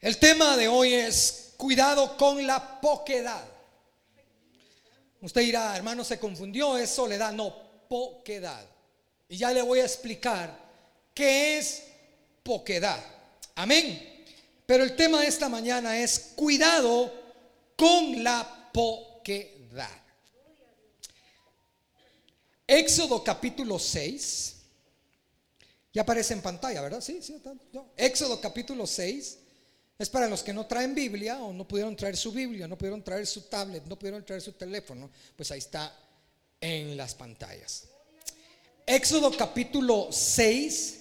El tema de hoy es cuidado con la poquedad. Usted dirá, hermano, se confundió, es soledad, no, poquedad. Y ya le voy a explicar qué es poquedad. Amén. Pero el tema de esta mañana es cuidado con la poquedad. Éxodo capítulo 6. Ya aparece en pantalla, ¿verdad? Sí, sí. Éxodo capítulo 6. Es para los que no traen Biblia o no pudieron traer su Biblia, no pudieron traer su tablet, no pudieron traer su teléfono. Pues ahí está en las pantallas. Éxodo capítulo 6.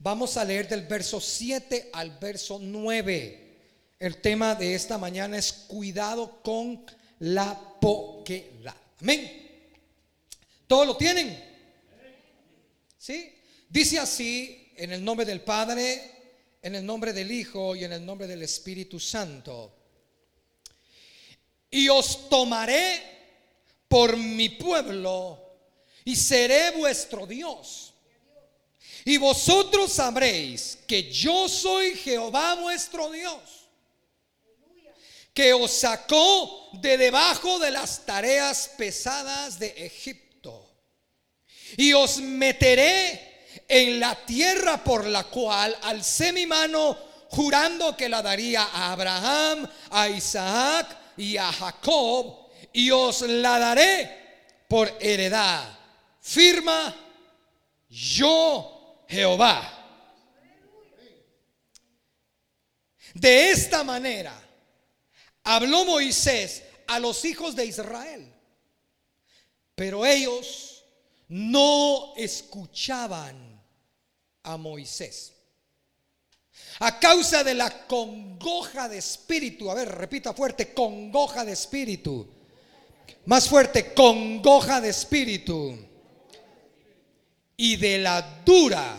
Vamos a leer del verso 7 al verso 9. El tema de esta mañana es cuidado con la poquedad. Amén. ¿Todo lo tienen? ¿Sí? Dice así en el nombre del Padre, en el nombre del Hijo y en el nombre del Espíritu Santo. Y os tomaré por mi pueblo y seré vuestro Dios. Y vosotros sabréis que yo soy Jehová vuestro Dios, que os sacó de debajo de las tareas pesadas de Egipto y os meteré en la tierra por la cual alcé mi mano jurando que la daría a Abraham, a Isaac y a Jacob, y os la daré por heredad. Firma yo Jehová. De esta manera habló Moisés a los hijos de Israel, pero ellos no escuchaban a Moisés. A causa de la congoja de espíritu, a ver, repita fuerte, congoja de espíritu. Más fuerte, congoja de espíritu. Y de la dura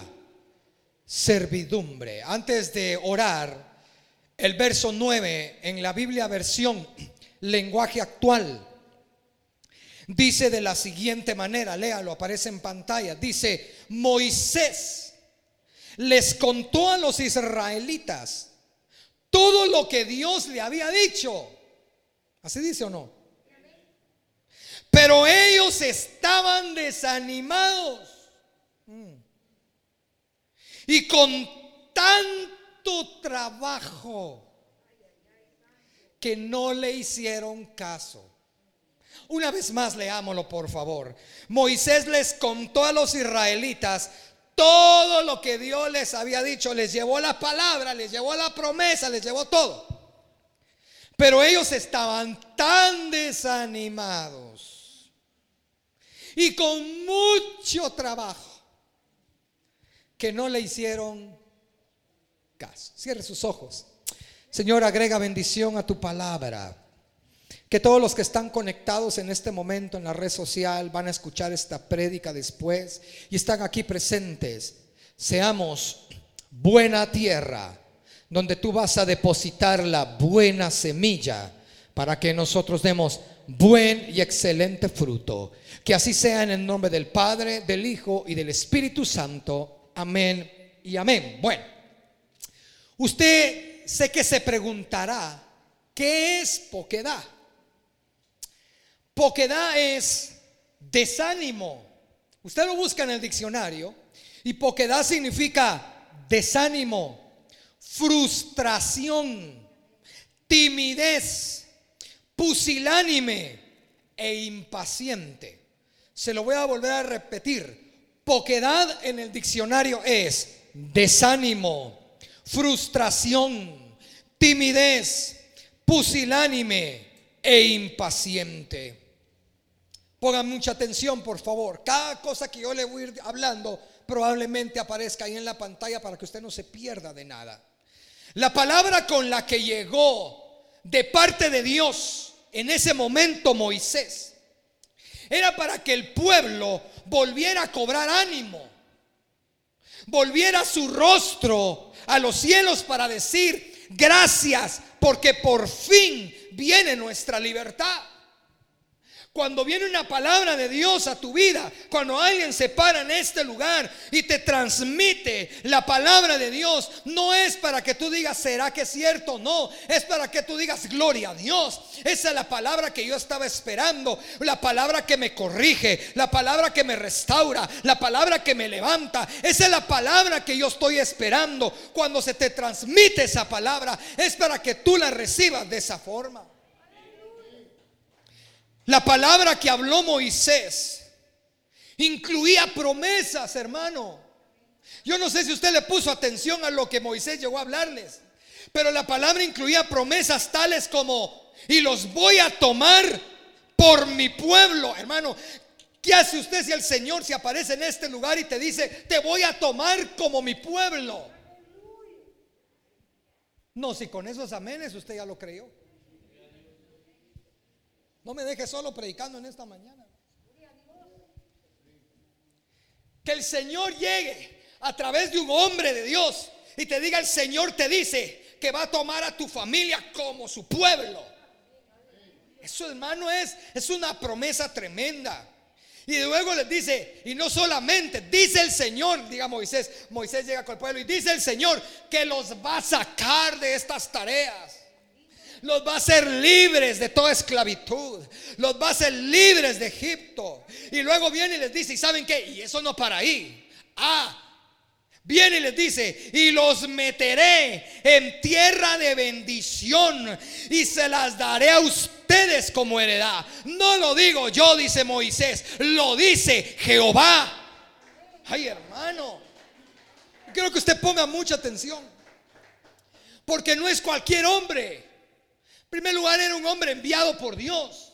servidumbre. Antes de orar, el verso 9 en la Biblia versión lenguaje actual Dice de la siguiente manera, léalo, aparece en pantalla. Dice, Moisés les contó a los israelitas todo lo que Dios le había dicho. ¿Así dice o no? Pero ellos estaban desanimados. Mm. Y con tanto trabajo que no le hicieron caso. Una vez más leámoslo, por favor. Moisés les contó a los israelitas todo lo que Dios les había dicho, les llevó la palabra, les llevó la promesa, les llevó todo. Pero ellos estaban tan desanimados y con mucho trabajo que no le hicieron caso. Cierre sus ojos. Señor, agrega bendición a tu palabra. Que todos los que están conectados en este momento en la red social van a escuchar esta prédica después y están aquí presentes. Seamos buena tierra donde tú vas a depositar la buena semilla para que nosotros demos buen y excelente fruto. Que así sea en el nombre del Padre, del Hijo y del Espíritu Santo. Amén y amén. Bueno, usted sé que se preguntará, ¿qué es poquedad? Poquedad es desánimo. Usted lo busca en el diccionario y poquedad significa desánimo, frustración, timidez, pusilánime e impaciente. Se lo voy a volver a repetir. Poquedad en el diccionario es desánimo, frustración, timidez, pusilánime e impaciente. Pongan mucha atención, por favor. Cada cosa que yo le voy a ir hablando probablemente aparezca ahí en la pantalla para que usted no se pierda de nada. La palabra con la que llegó de parte de Dios en ese momento Moisés era para que el pueblo volviera a cobrar ánimo, volviera su rostro a los cielos para decir gracias porque por fin viene nuestra libertad. Cuando viene una palabra de Dios a tu vida, cuando alguien se para en este lugar y te transmite la palabra de Dios, no es para que tú digas, ¿será que es cierto? No, es para que tú digas, gloria a Dios. Esa es la palabra que yo estaba esperando, la palabra que me corrige, la palabra que me restaura, la palabra que me levanta. Esa es la palabra que yo estoy esperando. Cuando se te transmite esa palabra, es para que tú la recibas de esa forma. La palabra que habló Moisés incluía promesas, hermano. Yo no sé si usted le puso atención a lo que Moisés llegó a hablarles, pero la palabra incluía promesas tales como, y los voy a tomar por mi pueblo, hermano. ¿Qué hace usted si el Señor se aparece en este lugar y te dice, te voy a tomar como mi pueblo? No, si con esos amenes usted ya lo creyó. No me deje solo predicando en esta mañana. Que el Señor llegue a través de un hombre de Dios y te diga, el Señor te dice que va a tomar a tu familia como su pueblo. Eso hermano es, es una promesa tremenda. Y luego les dice, y no solamente, dice el Señor, diga Moisés, Moisés llega con el pueblo y dice el Señor que los va a sacar de estas tareas los va a hacer libres de toda esclavitud, los va a hacer libres de Egipto. Y luego viene y les dice, ¿y saben qué? Y eso no para ahí. Ah, Viene y les dice, y los meteré en tierra de bendición y se las daré a ustedes como heredad. No lo digo yo, dice Moisés, lo dice Jehová. Ay, hermano, quiero que usted ponga mucha atención, porque no es cualquier hombre primer lugar era un hombre enviado por Dios,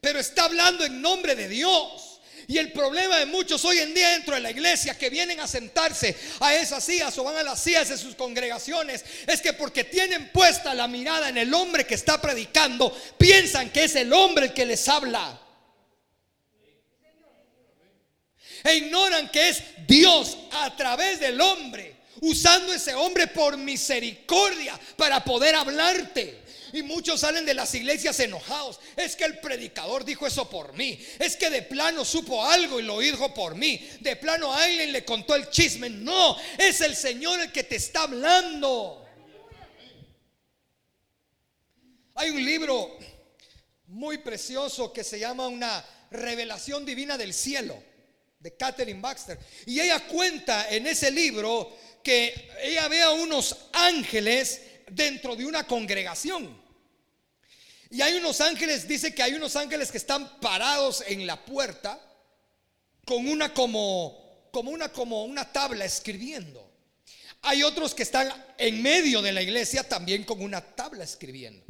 pero está hablando en nombre de Dios. Y el problema de muchos hoy en día dentro de la iglesia que vienen a sentarse a esas sillas o van a las sillas de sus congregaciones es que porque tienen puesta la mirada en el hombre que está predicando, piensan que es el hombre el que les habla. E ignoran que es Dios a través del hombre, usando ese hombre por misericordia para poder hablarte. Y muchos salen de las iglesias enojados. Es que el predicador dijo eso por mí. Es que de plano supo algo y lo dijo por mí. De plano alguien le contó el chisme. No, es el Señor el que te está hablando. Hay un libro muy precioso que se llama Una revelación divina del cielo de Catherine Baxter. Y ella cuenta en ese libro que ella ve a unos ángeles dentro de una congregación. Y hay unos ángeles, dice que hay unos ángeles que están parados en la puerta con una como, como una como una tabla escribiendo. Hay otros que están en medio de la iglesia también con una tabla escribiendo.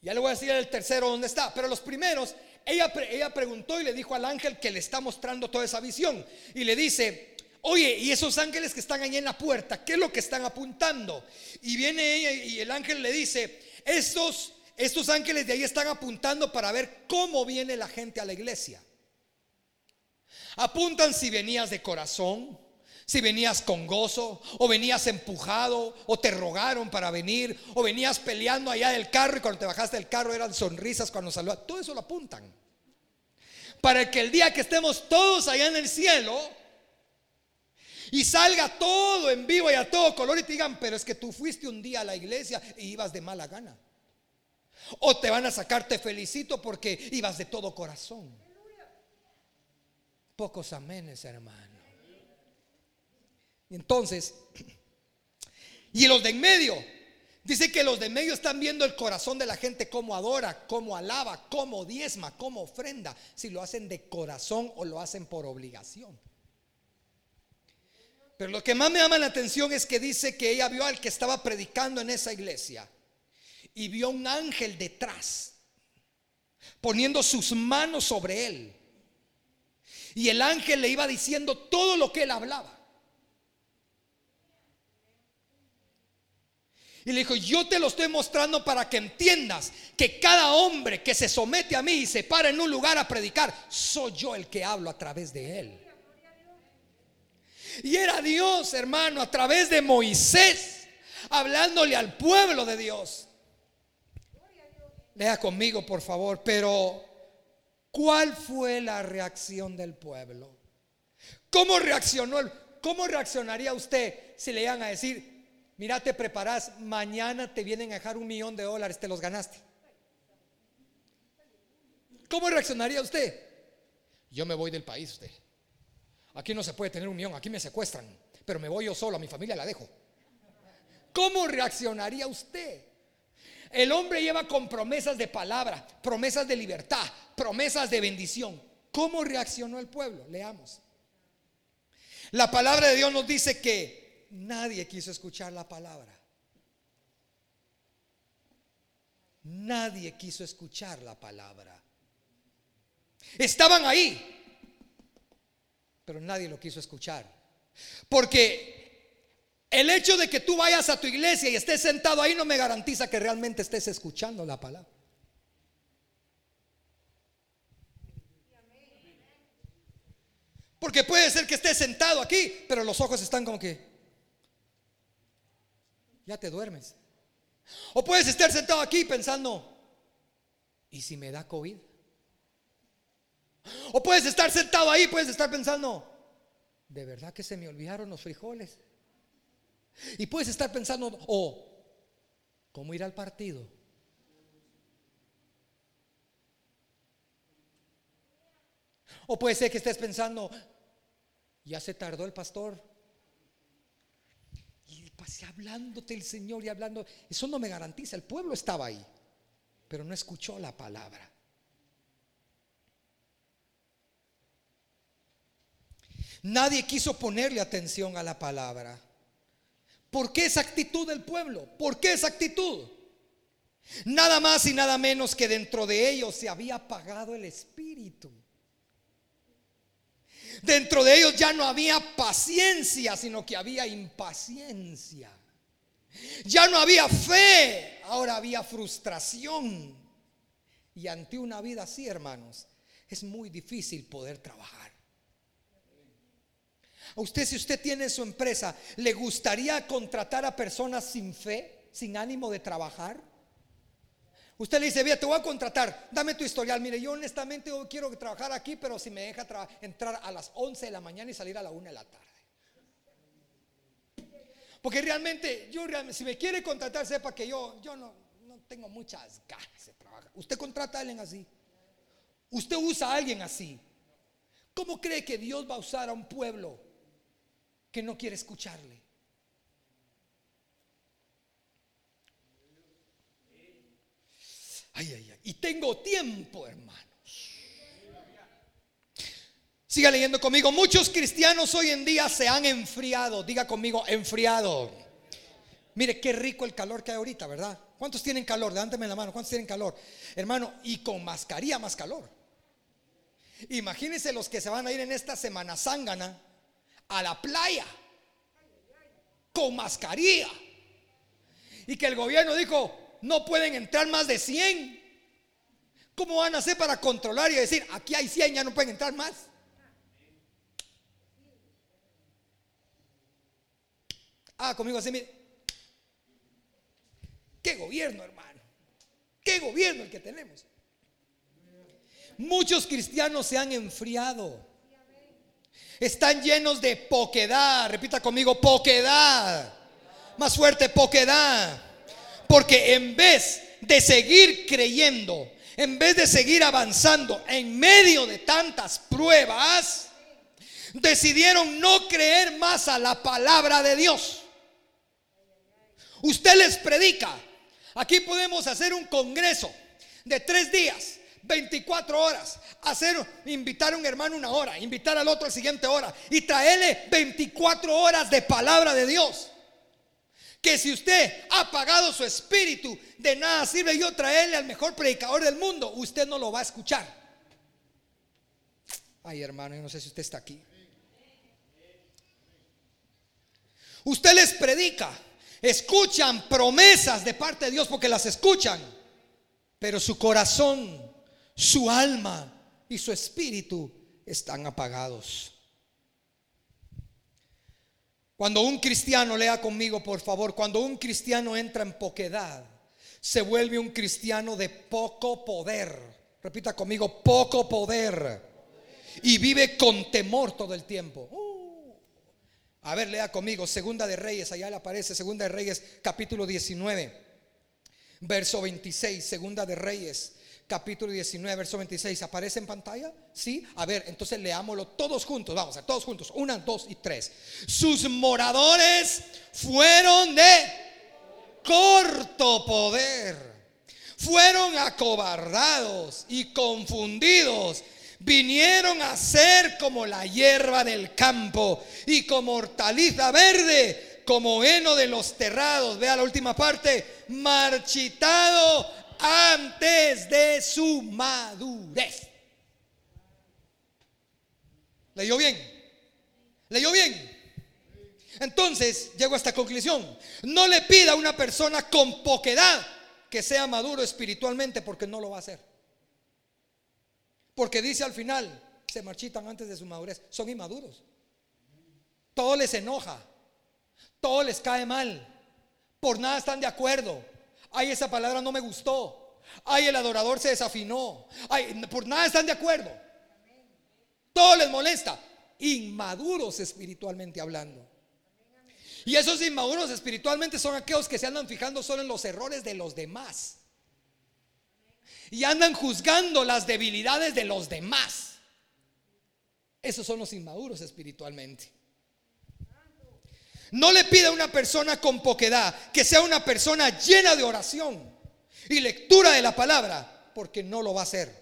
Ya le voy a decir el tercero dónde está, pero los primeros, ella, ella preguntó y le dijo al ángel que le está mostrando toda esa visión. Y le dice, oye, ¿y esos ángeles que están ahí en la puerta, qué es lo que están apuntando? Y viene ella y el ángel le dice, estos estos ángeles de ahí están apuntando para ver cómo viene la gente a la iglesia. Apuntan si venías de corazón, si venías con gozo, o venías empujado, o te rogaron para venir, o venías peleando allá del carro y cuando te bajaste del carro eran sonrisas cuando saludas. Todo eso lo apuntan. Para que el día que estemos todos allá en el cielo y salga todo en vivo y a todo color y te digan, pero es que tú fuiste un día a la iglesia y ibas de mala gana. O te van a sacar, te felicito porque ibas de todo corazón. Pocos amenes, hermano. Y entonces, y los de en medio, dice que los de en medio están viendo el corazón de la gente, cómo adora, cómo alaba, cómo diezma, cómo ofrenda, si lo hacen de corazón o lo hacen por obligación. Pero lo que más me llama la atención es que dice que ella vio al que estaba predicando en esa iglesia y vio un ángel detrás, poniendo sus manos sobre él. Y el ángel le iba diciendo todo lo que él hablaba. Y le dijo, yo te lo estoy mostrando para que entiendas que cada hombre que se somete a mí y se para en un lugar a predicar, soy yo el que hablo a través de él. Y era Dios, hermano, a través de Moisés, hablándole al pueblo de Dios. Lea conmigo, por favor. Pero ¿Cuál fue la reacción del pueblo? ¿Cómo reaccionó ¿Cómo reaccionaría usted si le iban a decir, mira, te preparas, mañana te vienen a dejar un millón de dólares, te los ganaste? ¿Cómo reaccionaría usted? Yo me voy del país, usted. Aquí no se puede tener un millón, aquí me secuestran, pero me voy yo solo, a mi familia la dejo. ¿Cómo reaccionaría usted? El hombre lleva con promesas de palabra, promesas de libertad, promesas de bendición. ¿Cómo reaccionó el pueblo? Leamos. La palabra de Dios nos dice que nadie quiso escuchar la palabra. Nadie quiso escuchar la palabra. Estaban ahí, pero nadie lo quiso escuchar. Porque el hecho de que tú vayas a tu iglesia y estés sentado ahí no me garantiza que realmente estés escuchando la palabra. Porque puede ser que estés sentado aquí, pero los ojos están como que ya te duermes. O puedes estar sentado aquí pensando, ¿y si me da COVID? O puedes estar sentado ahí, puedes estar pensando, ¿de verdad que se me olvidaron los frijoles? Y puedes estar pensando, o oh, ¿cómo ir al partido? O puede ser que estés pensando, ya se tardó el pastor. Y pasé hablándote el Señor y hablando. Eso no me garantiza, el pueblo estaba ahí, pero no escuchó la palabra. Nadie quiso ponerle atención a la palabra. ¿Por qué esa actitud del pueblo? ¿Por qué esa actitud? Nada más y nada menos que dentro de ellos se había apagado el espíritu. Dentro de ellos ya no había paciencia, sino que había impaciencia. Ya no había fe, ahora había frustración. Y ante una vida así, hermanos, es muy difícil poder trabajar. A usted, si usted tiene su empresa, ¿le gustaría contratar a personas sin fe, sin ánimo de trabajar? Usted le dice, mira, te voy a contratar, dame tu historial. Mire, yo honestamente quiero trabajar aquí, pero si me deja entrar a las 11 de la mañana y salir a la 1 de la tarde. Porque realmente, yo si me quiere contratar, sepa que yo, yo no, no tengo muchas ganas de trabajar. Usted contrata a alguien así. Usted usa a alguien así. ¿Cómo cree que Dios va a usar a un pueblo que no quiere escucharle. Ay, ay, ay. Y tengo tiempo, hermanos. Siga leyendo conmigo. Muchos cristianos hoy en día se han enfriado. Diga conmigo, enfriado. Mire qué rico el calor que hay ahorita, ¿verdad? ¿Cuántos tienen calor? Levántame la mano. ¿Cuántos tienen calor? Hermano, y con mascarilla más calor. Imagínense los que se van a ir en esta semana zángana a la playa con mascarilla. Y que el gobierno dijo, no pueden entrar más de 100. ¿Cómo van a hacer para controlar y decir, aquí hay 100, ya no pueden entrar más? Ah, conmigo así, mire. ¿Qué gobierno, hermano? ¿Qué gobierno el que tenemos? Muchos cristianos se han enfriado están llenos de poquedad. Repita conmigo, poquedad. Más fuerte, poquedad. Porque en vez de seguir creyendo, en vez de seguir avanzando en medio de tantas pruebas, decidieron no creer más a la palabra de Dios. Usted les predica. Aquí podemos hacer un congreso de tres días 24 horas, hacer, invitar a un hermano una hora, invitar al otro la siguiente hora y traerle 24 horas de palabra de Dios. Que si usted ha pagado su espíritu, de nada sirve yo traerle al mejor predicador del mundo, usted no lo va a escuchar. Ay, hermano, yo no sé si usted está aquí. Usted les predica, escuchan promesas de parte de Dios porque las escuchan, pero su corazón su alma y su espíritu están apagados. Cuando un cristiano, lea conmigo por favor, cuando un cristiano entra en poquedad, se vuelve un cristiano de poco poder Repita conmigo, poco poder. Y vive con temor todo el tiempo. Uh. A ver, lea conmigo, Segunda de Reyes, allá le aparece, Segunda de Reyes, capítulo 19, verso 26, Segunda de Reyes, capítulo 19, verso 26. ¿Aparece en pantalla? Sí. A ver, entonces leámoslo todos juntos. Vamos a todos juntos. Una, dos y tres. Sus moradores fueron de corto poder. Fueron acobardados y confundidos. Vinieron a ser como la hierba del campo y como hortaliza verde, como heno de los terrados. Vea la última parte. Marchitado antes de su madurez. ¿Leyó bien? ¿Leyó bien? Entonces llego a esta conclusión. No le pida a una persona con poquedad que sea maduro espiritualmente porque no lo va a hacer. Porque dice al final, se marchitan antes de su madurez. Son inmaduros. Todo les enoja. Todo les cae mal. Por nada están de acuerdo. Ay, esa palabra no me gustó. Ay, el adorador se desafinó. Ay, por nada están de acuerdo. Todo les molesta. Inmaduros espiritualmente hablando. Y esos inmaduros espiritualmente son aquellos que se andan fijando solo en los errores de los demás. Y andan juzgando las debilidades de los demás. Esos son los inmaduros espiritualmente. No le pida a una persona con poquedad que sea una persona llena de oración y lectura de la palabra, porque no lo va a hacer,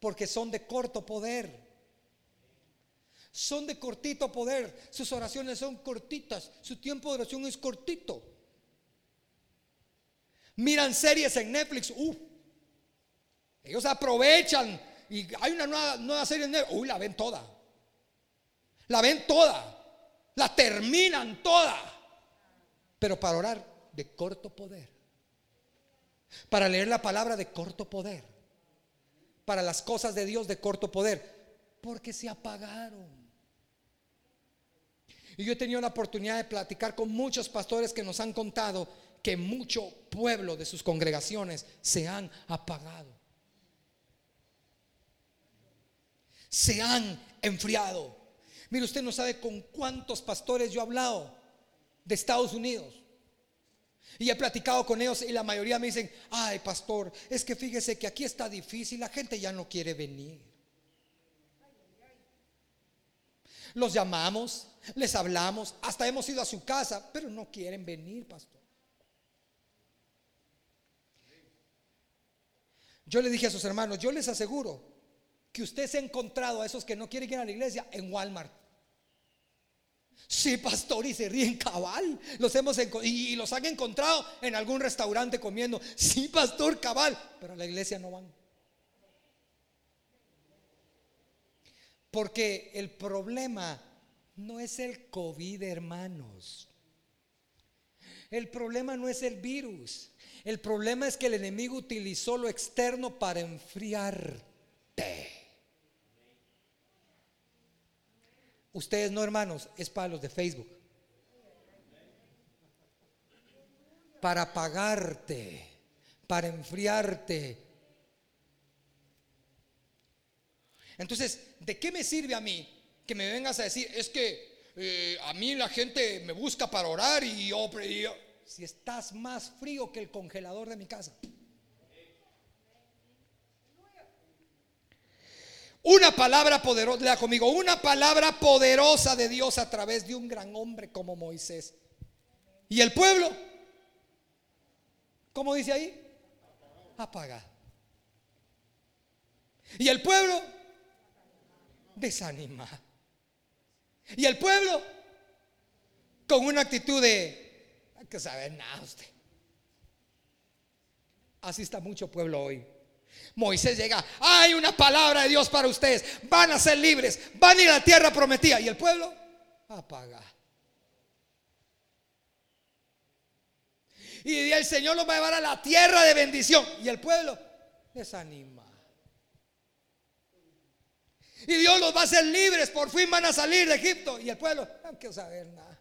porque son de corto poder. Son de cortito poder, sus oraciones son cortitas, su tiempo de oración es cortito. Miran series en Netflix, uh, ellos aprovechan y hay una nueva, nueva serie en Netflix, uy, la ven toda, la ven toda la terminan toda. Pero para orar de corto poder. Para leer la palabra de corto poder. Para las cosas de Dios de corto poder. Porque se apagaron. Y yo he tenido la oportunidad de platicar con muchos pastores que nos han contado que mucho pueblo de sus congregaciones se han apagado. Se han enfriado. Mire, usted no sabe con cuántos pastores yo he hablado de Estados Unidos. Y he platicado con ellos y la mayoría me dicen, ay pastor, es que fíjese que aquí está difícil, la gente ya no quiere venir. Los llamamos, les hablamos, hasta hemos ido a su casa, pero no quieren venir, pastor. Yo le dije a sus hermanos, yo les aseguro que usted se ha encontrado a esos que no quieren ir a la iglesia en Walmart. Sí, pastor, y se ríen cabal. Los hemos y los han encontrado en algún restaurante comiendo. Sí, pastor, cabal, pero a la iglesia no van. Porque el problema no es el COVID, hermanos. El problema no es el virus. El problema es que el enemigo utilizó lo externo para enfriarte. Ustedes no, hermanos, es para los de Facebook. Para pagarte, para enfriarte. Entonces, ¿de qué me sirve a mí que me vengas a decir, es que eh, a mí la gente me busca para orar y yo, si estás más frío que el congelador de mi casa? Una palabra poderosa, lea conmigo, una palabra poderosa de Dios a través de un gran hombre como Moisés. ¿Y el pueblo? ¿Cómo dice ahí? Apaga. ¿Y el pueblo? Desanima. ¿Y el pueblo? Con una actitud de, hay que saber nada usted. Así está mucho pueblo hoy. Moisés llega, hay una palabra de Dios para ustedes, van a ser libres, van a ir a la tierra prometida. Y el pueblo apaga. Y el Señor los va a llevar a la tierra de bendición. Y el pueblo desanima. Y Dios los va a hacer libres, por fin van a salir de Egipto. Y el pueblo, no quiero saber nada.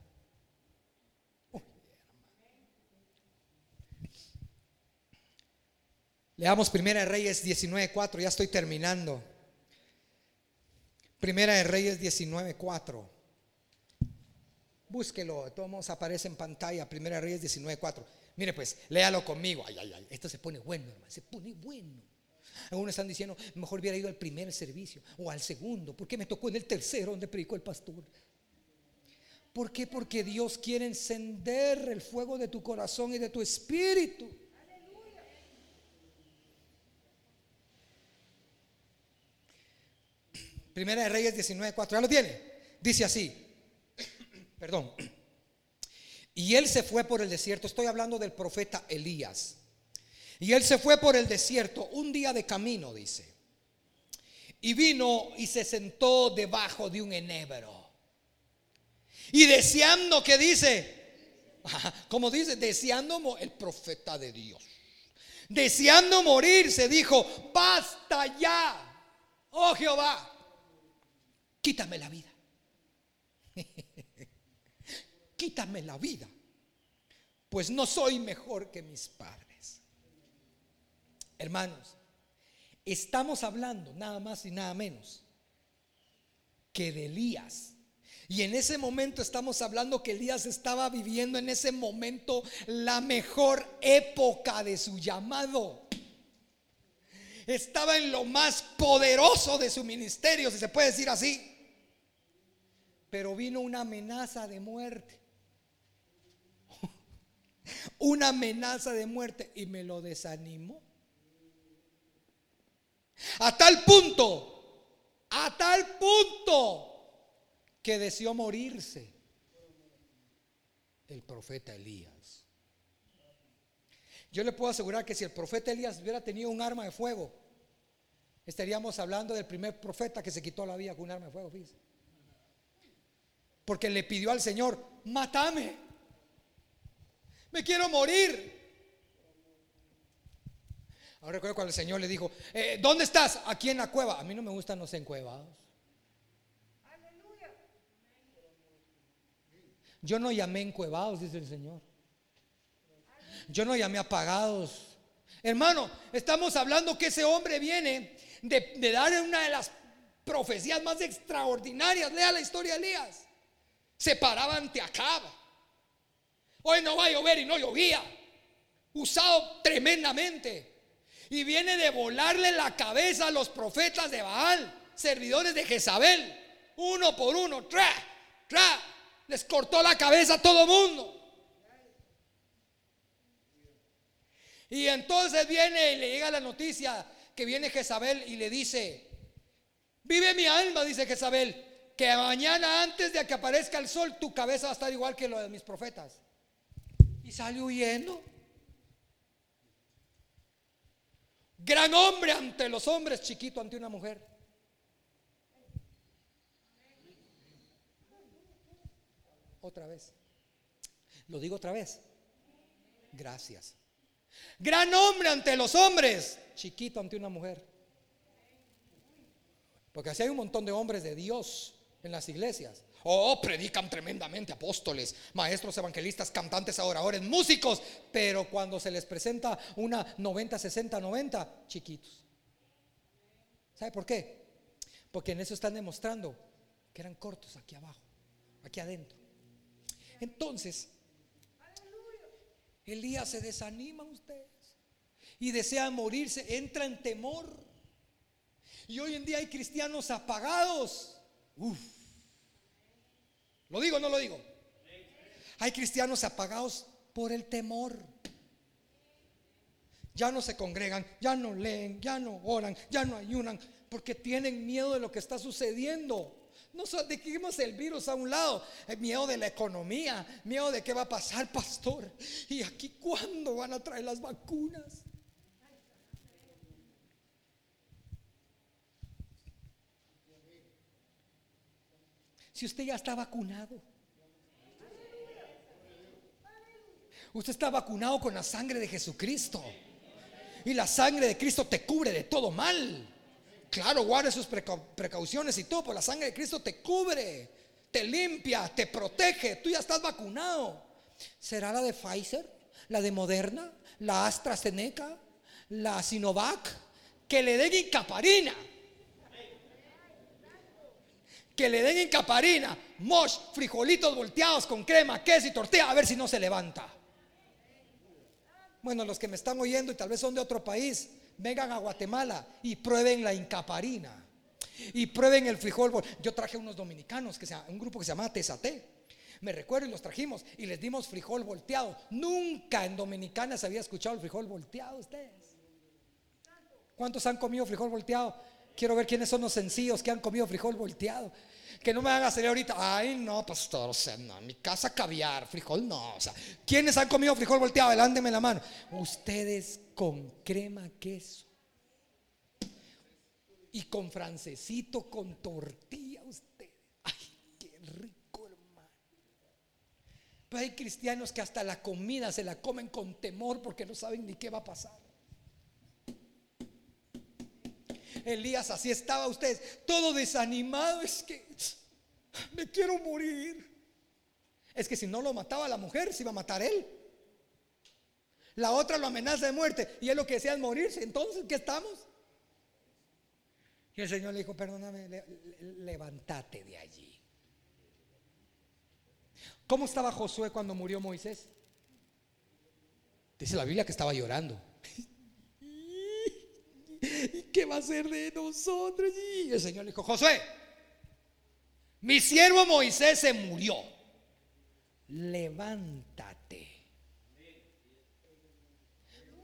Leamos Primera de Reyes 19.4, ya estoy terminando. Primera de Reyes 19.4. Búsquelo, todos aparece en pantalla, Primera de Reyes 19.4. Mire pues, léalo conmigo. Ay, ay, ay, esto se pone bueno, hermano, se pone bueno. Algunos están diciendo, mejor hubiera ido al primer servicio o al segundo. ¿Por qué me tocó en el tercero donde predicó el pastor? ¿Por qué? Porque Dios quiere encender el fuego de tu corazón y de tu espíritu. Primera de Reyes 19.4, ¿ya lo tiene? Dice así, perdón. Y él se fue por el desierto, estoy hablando del profeta Elías. Y él se fue por el desierto un día de camino, dice. Y vino y se sentó debajo de un enebro. Y deseando que dice, como dice, deseando el profeta de Dios. Deseando morir, se dijo, basta ya. Oh Jehová, quítame la vida. quítame la vida, pues no soy mejor que mis padres. Hermanos, estamos hablando nada más y nada menos que de Elías. Y en ese momento estamos hablando que Elías estaba viviendo en ese momento la mejor época de su llamado. Estaba en lo más poderoso de su ministerio, si se puede decir así pero vino una amenaza de muerte. Una amenaza de muerte y me lo desanimó. A tal punto, a tal punto que deseó morirse el profeta Elías. Yo le puedo asegurar que si el profeta Elías hubiera tenido un arma de fuego, estaríamos hablando del primer profeta que se quitó la vida con un arma de fuego, fíjese. Porque le pidió al Señor, mátame. Me quiero morir. Ahora recuerdo cuando el Señor le dijo, eh, ¿dónde estás? Aquí en la cueva. A mí no me gustan los encuevados. Yo no llamé encuevados, dice el Señor. Yo no llamé apagados. Hermano, estamos hablando que ese hombre viene de, de dar una de las profecías más extraordinarias. Lea la historia de Elías se paraba ante Acaba. Hoy no va a llover y no llovía. Usado tremendamente. Y viene de volarle la cabeza a los profetas de Baal, servidores de Jezabel. Uno por uno, tra, tra. Les cortó la cabeza a todo mundo. Y entonces viene y le llega la noticia que viene Jezabel y le dice, vive mi alma, dice Jezabel, que mañana antes de que aparezca el sol tu cabeza va a estar igual que lo de mis profetas. Y sale huyendo. Gran hombre ante los hombres, chiquito ante una mujer. Otra vez. Lo digo otra vez. Gracias. Gran hombre ante los hombres, chiquito ante una mujer. Porque así hay un montón de hombres de Dios en las iglesias. Oh, predican tremendamente apóstoles, maestros, evangelistas, cantantes, adoradores, músicos, pero cuando se les presenta una 90, 60, 90, chiquitos. ¿Sabe por qué? Porque en eso están demostrando que eran cortos aquí abajo, aquí adentro. Entonces, Elías se desanima ustedes y desea morirse, entra en temor. Y hoy en día hay cristianos apagados. Uf ¿Lo digo o no lo digo? Hay cristianos apagados por el temor. Ya no se congregan, ya no leen, ya no oran, ya no ayunan, porque tienen miedo de lo que está sucediendo. No dejemos el virus a un lado, el miedo de la economía, miedo de qué va a pasar, pastor. Y aquí cuándo van a traer las vacunas. Si usted ya está vacunado? Usted está vacunado con la sangre de Jesucristo. Y la sangre de Cristo te cubre de todo mal. Claro, guarde sus precauciones y todo, pero la sangre de Cristo te cubre, te limpia, te protege. Tú ya estás vacunado. ¿Será la de Pfizer? ¿La de Moderna? ¿La AstraZeneca? la Sinovac, que le den incaparina. Que le den incaparina, mosh, frijolitos volteados con crema, queso y tortilla, a ver si no se levanta. Bueno, los que me están oyendo y tal vez son de otro país, vengan a Guatemala y prueben la incaparina. Y prueben el frijol. Yo traje unos dominicanos, que sea, un grupo que se llama Tesate. Me recuerdo y los trajimos y les dimos frijol volteado. Nunca en Dominicana se había escuchado el frijol volteado ustedes. ¿Cuántos han comido frijol volteado? Quiero ver quiénes son los sencillos que han comido frijol volteado. Que no me van a salir ahorita. Ay, no, pastor, o sea, no, en mi casa caviar, frijol no. O sea, ¿quiénes han comido frijol volteado? Adelántenme la mano. Ustedes con crema queso. Y con francesito, con tortilla, ustedes. Ay, qué rico, hermano. Pero hay cristianos que hasta la comida se la comen con temor porque no saben ni qué va a pasar. Elías, así estaba usted, todo desanimado. Es que me quiero morir. Es que si no lo mataba la mujer, se iba a matar él. La otra lo amenaza de muerte y él lo que decía es morirse. Entonces, ¿qué estamos? Y el Señor le dijo, perdóname, levántate de allí. ¿Cómo estaba Josué cuando murió Moisés? Dice la Biblia que estaba llorando. ¿Y qué va a ser de nosotros? Y el Señor le dijo, Josué, mi siervo Moisés se murió. Levántate.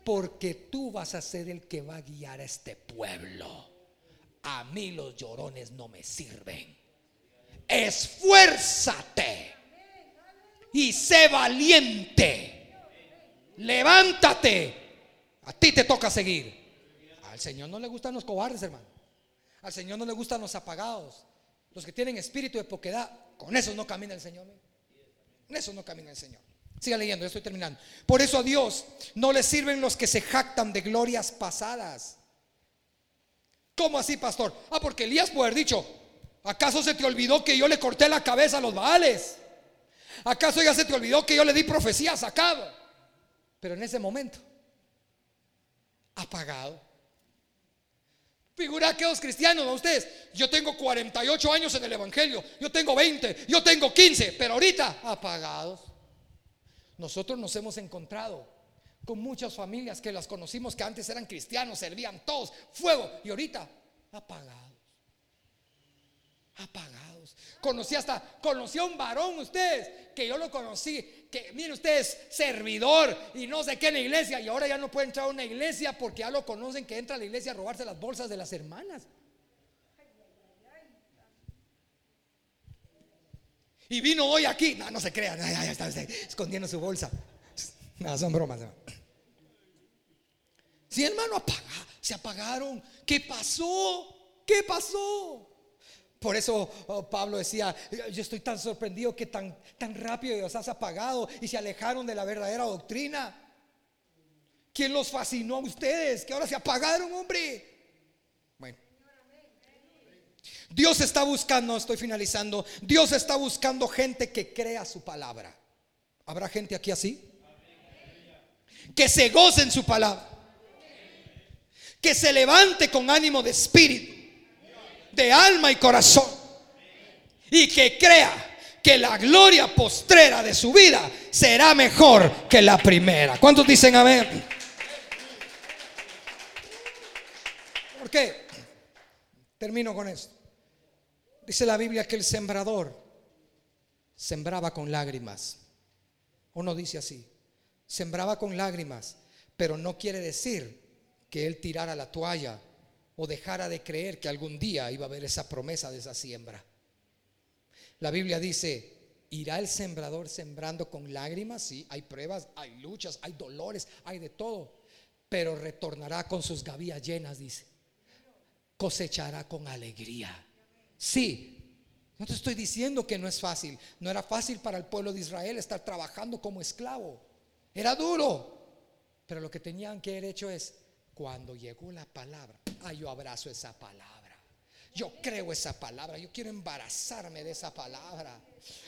Porque tú vas a ser el que va a guiar a este pueblo. A mí los llorones no me sirven. Esfuérzate y sé valiente. Levántate. A ti te toca seguir. Al Señor no le gustan los cobardes, hermano. Al Señor no le gustan los apagados. Los que tienen espíritu de poquedad. Con eso no camina el Señor. Con eso no camina el Señor. Siga leyendo, ya estoy terminando. Por eso a Dios no le sirven los que se jactan de glorias pasadas. ¿Cómo así, pastor? Ah, porque Elías puede haber dicho, ¿acaso se te olvidó que yo le corté la cabeza a los baales? ¿Acaso ya se te olvidó que yo le di profecía sacado? Pero en ese momento, apagado. Figura que los cristianos, ¿no ustedes? Yo tengo 48 años en el Evangelio, yo tengo 20, yo tengo 15, pero ahorita apagados. Nosotros nos hemos encontrado con muchas familias que las conocimos que antes eran cristianos, servían todos, fuego, y ahorita apagados. Apagados. Conocí hasta, conocí a un varón ustedes, que yo lo conocí, que miren ustedes, servidor y no sé qué en la iglesia, y ahora ya no puede entrar a una iglesia porque ya lo conocen que entra a la iglesia a robarse las bolsas de las hermanas. Y vino hoy aquí, no, se crean, ya, está, escondiendo su bolsa. No, son bromas. Si hermano apaga, se apagaron, ¿qué pasó? ¿Qué pasó? Por eso oh, Pablo decía, yo estoy tan sorprendido que tan, tan rápido los has apagado y se alejaron de la verdadera doctrina. ¿Quién los fascinó a ustedes? Que ahora se apagaron, hombre. Bueno. Dios está buscando, estoy finalizando, Dios está buscando gente que crea su palabra. ¿Habrá gente aquí así? Que se goce en su palabra. Que se levante con ánimo de espíritu de alma y corazón. Y que crea que la gloria postrera de su vida será mejor que la primera. ¿Cuántos dicen amén? ¿Por qué? Termino con esto. Dice la Biblia que el sembrador sembraba con lágrimas. O no dice así. Sembraba con lágrimas, pero no quiere decir que él tirara la toalla o dejara de creer que algún día iba a haber esa promesa de esa siembra. La Biblia dice, ¿irá el sembrador sembrando con lágrimas? Sí, hay pruebas, hay luchas, hay dolores, hay de todo, pero retornará con sus gavillas llenas, dice. Cosechará con alegría. Sí, no te estoy diciendo que no es fácil. No era fácil para el pueblo de Israel estar trabajando como esclavo. Era duro. Pero lo que tenían que haber hecho es, cuando llegó la palabra, ah, yo abrazo esa palabra. Yo creo esa palabra, yo quiero embarazarme de esa palabra.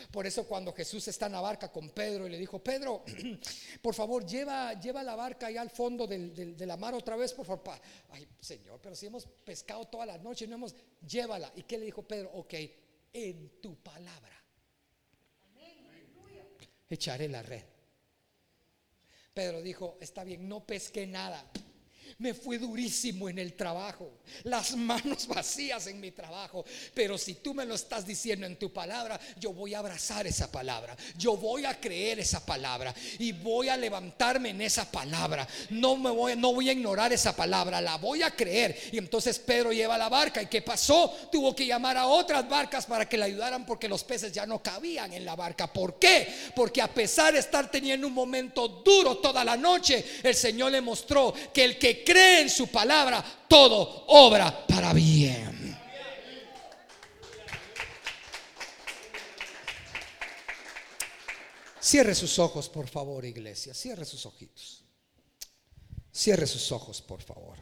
Por eso cuando Jesús está en la barca con Pedro y le dijo, Pedro, por favor, lleva, lleva la barca ahí al fondo del, de la mar otra vez, por favor. Ay, Señor, pero si hemos pescado toda la noche no hemos, llévala. ¿Y qué le dijo Pedro? Ok, en tu palabra. Echaré la red. Pedro dijo, está bien, no pesqué nada me fue durísimo en el trabajo, las manos vacías en mi trabajo. Pero si tú me lo estás diciendo en tu palabra, yo voy a abrazar esa palabra. Yo voy a creer esa palabra y voy a levantarme en esa palabra. No me voy, no voy a ignorar esa palabra, la voy a creer. Y entonces Pedro lleva la barca. ¿Y qué pasó? Tuvo que llamar a otras barcas para que le ayudaran porque los peces ya no cabían en la barca. ¿Por qué? Porque a pesar de estar teniendo un momento duro toda la noche, el Señor le mostró que el cree en su palabra, todo obra para bien. Cierre sus ojos, por favor, iglesia. Cierre sus ojitos. Cierre sus ojos, por favor.